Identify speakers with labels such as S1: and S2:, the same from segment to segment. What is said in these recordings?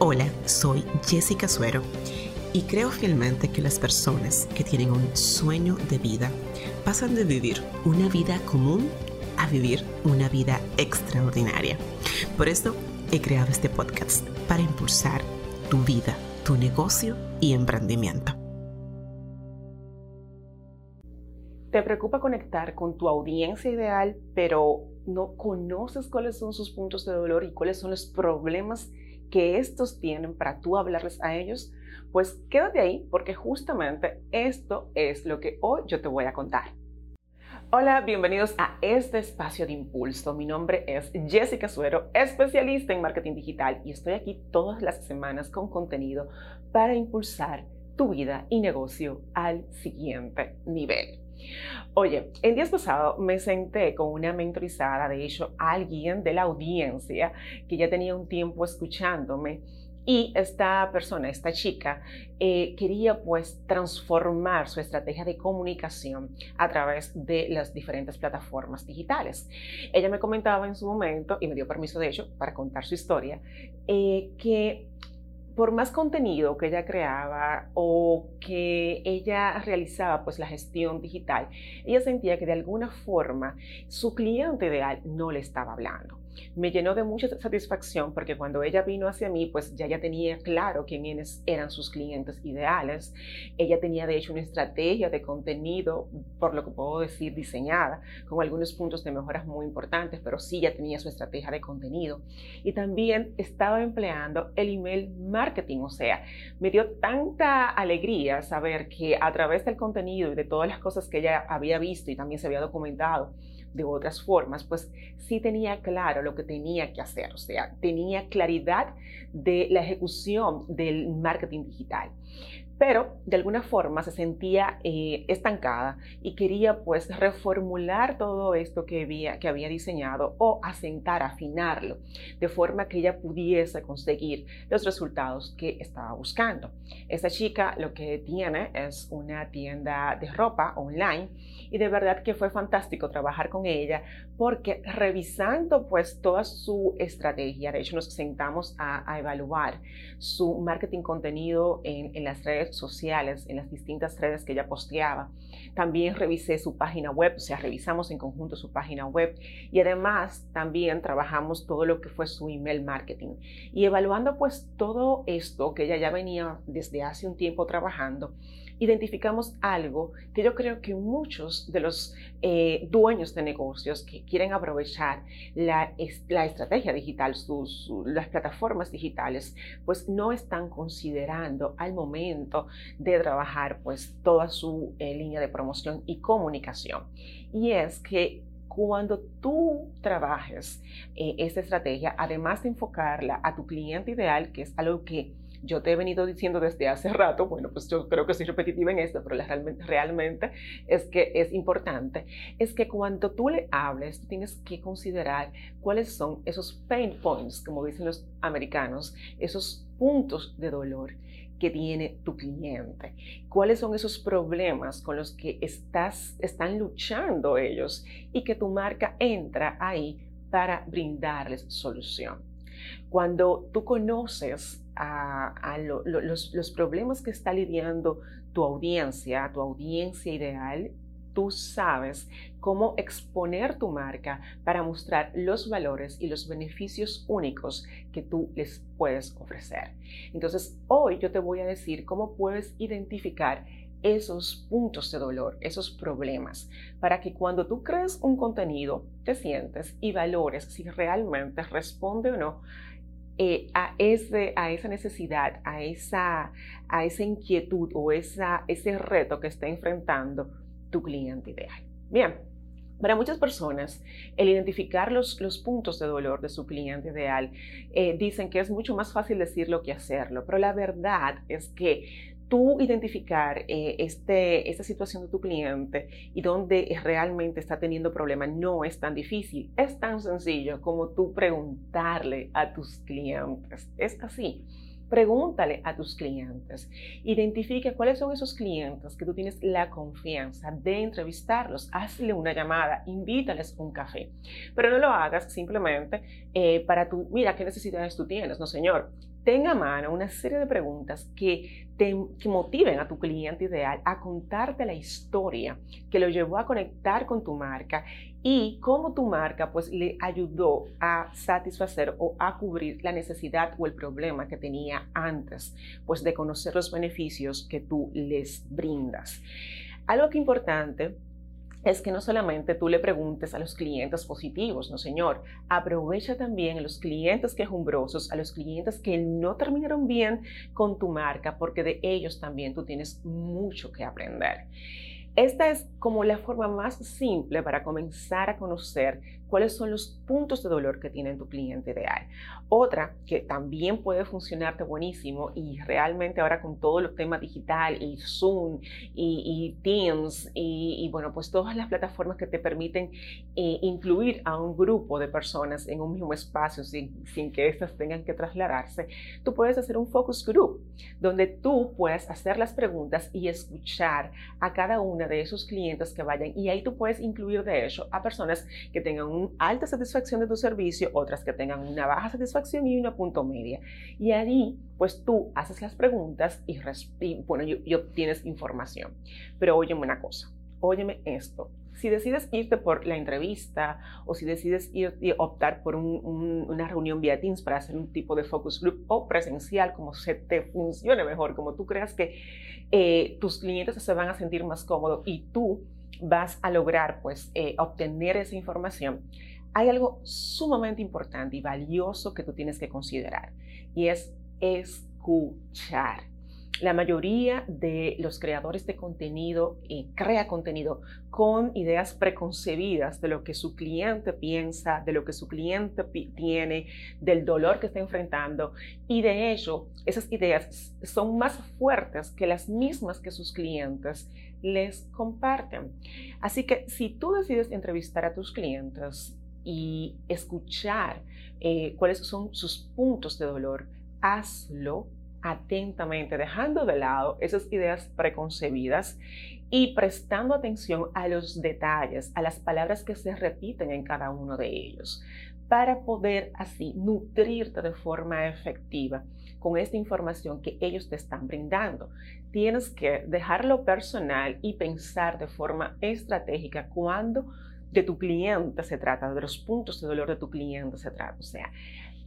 S1: Hola, soy Jessica Suero y creo fielmente que las personas que tienen un sueño de vida pasan de vivir una vida común a vivir una vida extraordinaria. Por eso he creado este podcast para impulsar tu vida, tu negocio y emprendimiento.
S2: Te preocupa conectar con tu audiencia ideal, pero no conoces cuáles son sus puntos de dolor y cuáles son los problemas que estos tienen para tú hablarles a ellos, pues quédate ahí porque justamente esto es lo que hoy yo te voy a contar. Hola, bienvenidos a este espacio de impulso. Mi nombre es Jessica Suero, especialista en marketing digital y estoy aquí todas las semanas con contenido para impulsar tu vida y negocio al siguiente nivel. Oye, el día pasado me senté con una mentorizada, de hecho, alguien de la audiencia que ya tenía un tiempo escuchándome y esta persona, esta chica, eh, quería pues transformar su estrategia de comunicación a través de las diferentes plataformas digitales. Ella me comentaba en su momento, y me dio permiso de hecho para contar su historia, eh, que por más contenido que ella creaba o que ella realizaba pues la gestión digital, ella sentía que de alguna forma su cliente ideal no le estaba hablando me llenó de mucha satisfacción porque cuando ella vino hacia mí, pues ya ya tenía claro quiénes eran sus clientes ideales. Ella tenía de hecho una estrategia de contenido, por lo que puedo decir, diseñada, con algunos puntos de mejoras muy importantes, pero sí ya tenía su estrategia de contenido. Y también estaba empleando el email marketing, o sea, me dio tanta alegría saber que a través del contenido y de todas las cosas que ella había visto y también se había documentado, de otras formas, pues sí tenía claro lo que tenía que hacer, o sea, tenía claridad de la ejecución del marketing digital pero de alguna forma se sentía eh, estancada y quería pues reformular todo esto que había, que había diseñado o asentar, afinarlo, de forma que ella pudiese conseguir los resultados que estaba buscando. Esta chica lo que tiene es una tienda de ropa online y de verdad que fue fantástico trabajar con ella porque revisando pues toda su estrategia, de hecho nos sentamos a, evaluar su marketing contenido en, en las redes sociales, en las distintas redes que ella posteaba. También revisé su página web, o sea, revisamos en conjunto su página web y además también trabajamos todo lo que fue su email marketing. Y evaluando pues todo esto que ella ya venía desde hace un tiempo trabajando, identificamos algo que yo creo que muchos de los eh, dueños de negocios que quieren aprovechar la, la estrategia digital, sus, las plataformas digitales, pues no están considerando al momento de trabajar pues toda su eh, línea de promoción y comunicación. Y es que cuando tú trabajes eh, esta estrategia, además de enfocarla a tu cliente ideal, que es algo que yo te he venido diciendo desde hace rato, bueno, pues yo creo que soy repetitiva en esto, pero realmente, es que es importante, es que cuando tú le hables, tienes que considerar cuáles son esos pain points, como dicen los americanos, esos puntos de dolor que tiene tu cliente, cuáles son esos problemas con los que están luchando ellos y que tu marca entra ahí para brindarles solución. Cuando tú conoces a, los, problemas que está lidiando tu audiencia, tu audiencia ideal, tú sabes cómo exponer tu marca para mostrar los valores y los beneficios únicos que tú les puedes ofrecer. Entonces, hoy yo te voy a decir cómo puedes identificar esos puntos de dolor, esos problemas, para que cuando tú crees un contenido, te sientes y valores si realmente responde o no eh, a, esa necesidad, a esa, a esa inquietud o esa, ese reto que está enfrentando tu cliente ideal. Bien, para muchas personas, el identificar los, los, puntos de dolor de su cliente ideal eh, dicen que es mucho más fácil decirlo que hacerlo, pero la verdad es que tú identificar eh, este, esta situación de tu cliente y donde realmente está teniendo problemas no es tan difícil, es tan sencillo como tú preguntarle a tus clientes. Es así. Pregúntale a tus clientes. Identifica cuáles son esos clientes que tú tienes la confianza de entrevistarlos. Hazle una llamada, invítales un café. Pero no lo hagas simplemente eh, para tu, mira, ¿qué necesidades tú tienes? No, señor tenga a mano una serie de preguntas que, te, motiven a tu cliente ideal a contarte la historia que lo llevó a conectar con tu marca y cómo tu marca pues le ayudó a satisfacer o a cubrir la necesidad o el problema que tenía antes pues de conocer los beneficios que tú les brindas. Algo que importante es que no solamente tú le preguntes a los clientes positivos, no señor, aprovecha también a los clientes quejumbrosos, a los clientes que no terminaron bien con tu marca, porque de ellos también tú tienes mucho que aprender. Esta es como la forma más simple para comenzar a conocer cuáles son los puntos de dolor que tiene tu cliente ideal. Otra que también puede funcionarte buenísimo y realmente ahora con todo el tema digital y Zoom y, Teams y, bueno, pues todas las plataformas que te permiten eh, incluir a un grupo de personas en un mismo espacio sin, sin que éstas tengan que trasladarse, tú puedes hacer un focus group donde tú puedes hacer las preguntas y escuchar a cada una de esos clientes que vayan y ahí tú puedes incluir de hecho a personas que tengan un alta satisfacción de tu servicio, otras que tengan una baja satisfacción y una punto media. Y ahí, pues tú haces las preguntas y, bueno, y, obtienes información. Pero óyeme una cosa, óyeme esto. Si decides irte por la entrevista o si decides y optar por una reunión vía Teams para hacer un tipo de focus group o presencial, como se te funcione mejor, como tú creas que eh, tus clientes se van a sentir más cómodos y tú vas a lograr pues eh, obtener esa información, hay algo sumamente importante y valioso que tú tienes que considerar y es escuchar. La mayoría de los creadores de contenido crea contenido con ideas preconcebidas de lo que su cliente piensa, de lo que su cliente tiene, del dolor que está enfrentando y de hecho esas ideas son más fuertes que las mismas que sus clientes les comparten. Así que si tú decides entrevistar a tus clientes y escuchar eh, cuáles son sus puntos de dolor, hazlo atentamente, dejando de lado esas ideas preconcebidas y prestando atención a los detalles, a las palabras que se repiten en cada uno de ellos, para poder así nutrirte de forma efectiva con esta información que ellos te están brindando. Tienes que dejarlo personal y pensar de forma estratégica cuando de tu cliente se trata, de los puntos de dolor de tu cliente se trata. O sea,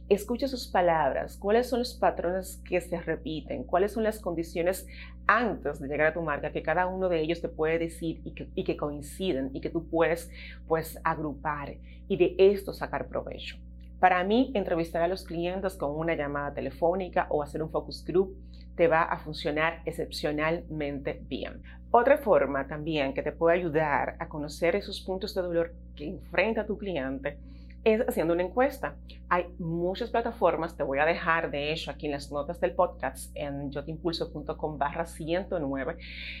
S2: escucha sus palabras, cuáles son los patrones que se repiten, cuáles son las condiciones antes de llegar a tu marca que cada uno de ellos te puede decir y que, y que coinciden y que tú puedes pues agrupar y de esto sacar provecho. Para mí, entrevistar a los clientes con una llamada telefónica o hacer un focus group te va a funcionar excepcionalmente bien. Otra forma también que te puede ayudar a conocer esos puntos de dolor que enfrenta tu cliente es haciendo una encuesta. Hay muchas plataformas, te voy a dejar de hecho aquí en las notas del podcast en yotimpulso.com barra 109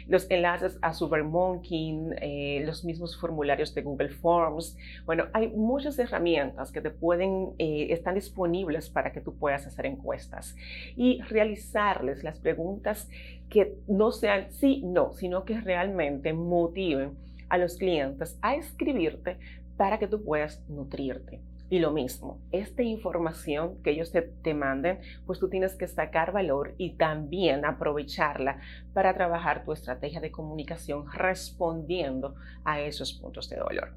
S2: los enlaces a SuperMonkey, eh, los mismos formularios de Google Forms. Bueno, hay muchas herramientas que te pueden, eh, están disponibles para que tú puedas hacer encuestas y realizarles las preguntas que no sean sí, no, sino que realmente motiven a los clientes a escribirte para que tú puedas nutrirte. Y lo mismo, esta información que ellos te, manden, pues tú tienes que sacar valor y también aprovecharla para trabajar tu estrategia de comunicación respondiendo a esos puntos de dolor.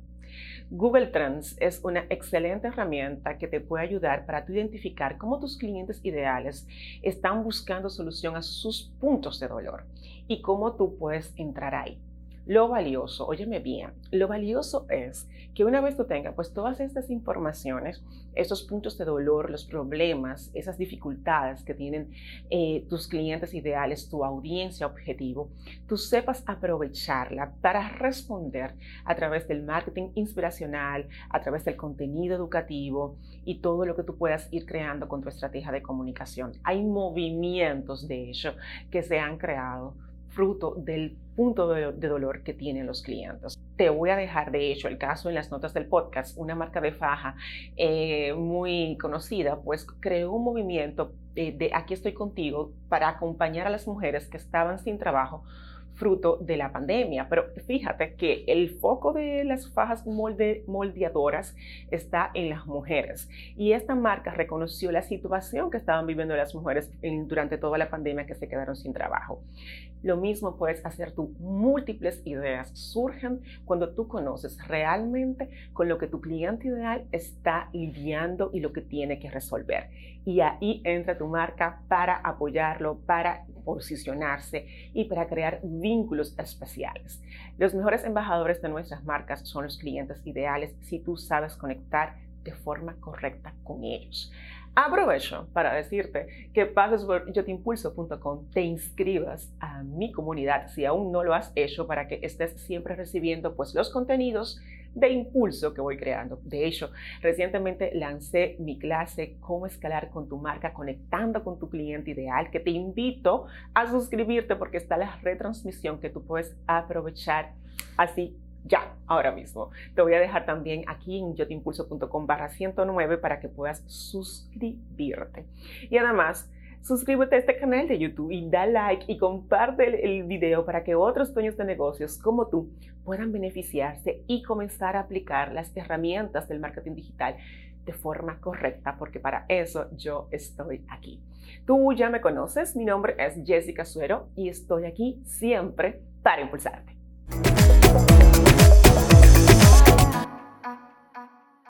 S2: Google Trends es una excelente herramienta que te puede ayudar para identificar cómo tus clientes ideales están buscando solución a sus puntos de dolor y cómo tú puedes entrar ahí. Lo valioso, óyeme bien, lo valioso es que una vez tú tengas pues todas estas informaciones, esos puntos de dolor, los problemas, esas dificultades que tienen eh, tus clientes ideales, tu audiencia objetivo, tú sepas aprovecharla para responder a través del marketing inspiracional, a través del contenido educativo y todo lo que tú puedas ir creando con tu estrategia de comunicación. Hay movimientos de hecho que se han creado fruto del punto de, dolor que tienen los clientes. te voy a dejar, de hecho, el caso en las notas del podcast, una marca de faja eh, muy conocida, pues creó un movimiento de Aquí estoy contigo para acompañar a las mujeres que estaban sin trabajo fruto de la pandemia. Pero fíjate que el foco de las fajas moldeadoras está en las mujeres. Y esta marca reconoció la situación que estaban viviendo las mujeres durante toda la pandemia que se quedaron sin trabajo. Lo mismo puedes hacer tú. Múltiples ideas surgen cuando tú conoces realmente con lo que tu cliente ideal está lidiando y lo que tiene que resolver. Y ahí entra tu marca para apoyarlo, para posicionarse y para crear vínculos especiales. Los mejores embajadores de nuestras marcas son los clientes ideales si tú sabes conectar de forma correcta con ellos. Aprovecho para decirte que pases por yotimpulso.com, te inscribas a mi comunidad si aún no lo has hecho para que estés siempre recibiendo pues los contenidos de impulso que voy creando. De hecho, recientemente lancé mi clase Cómo escalar con tu marca conectando con tu cliente ideal, que te invito a suscribirte porque está la retransmisión que tú puedes aprovechar así ya, ahora mismo. Te voy a dejar también aquí en yotimpulso.com barra 109 para que puedas suscribirte. Y además, suscríbete a este canal de YouTube y da like y comparte el, video para que otros dueños de negocios como tú puedan beneficiarse y comenzar a aplicar las herramientas del marketing digital de forma correcta, porque para eso yo estoy aquí. Tú ya me conoces, mi nombre es Jessica Suero y estoy aquí siempre para impulsarte.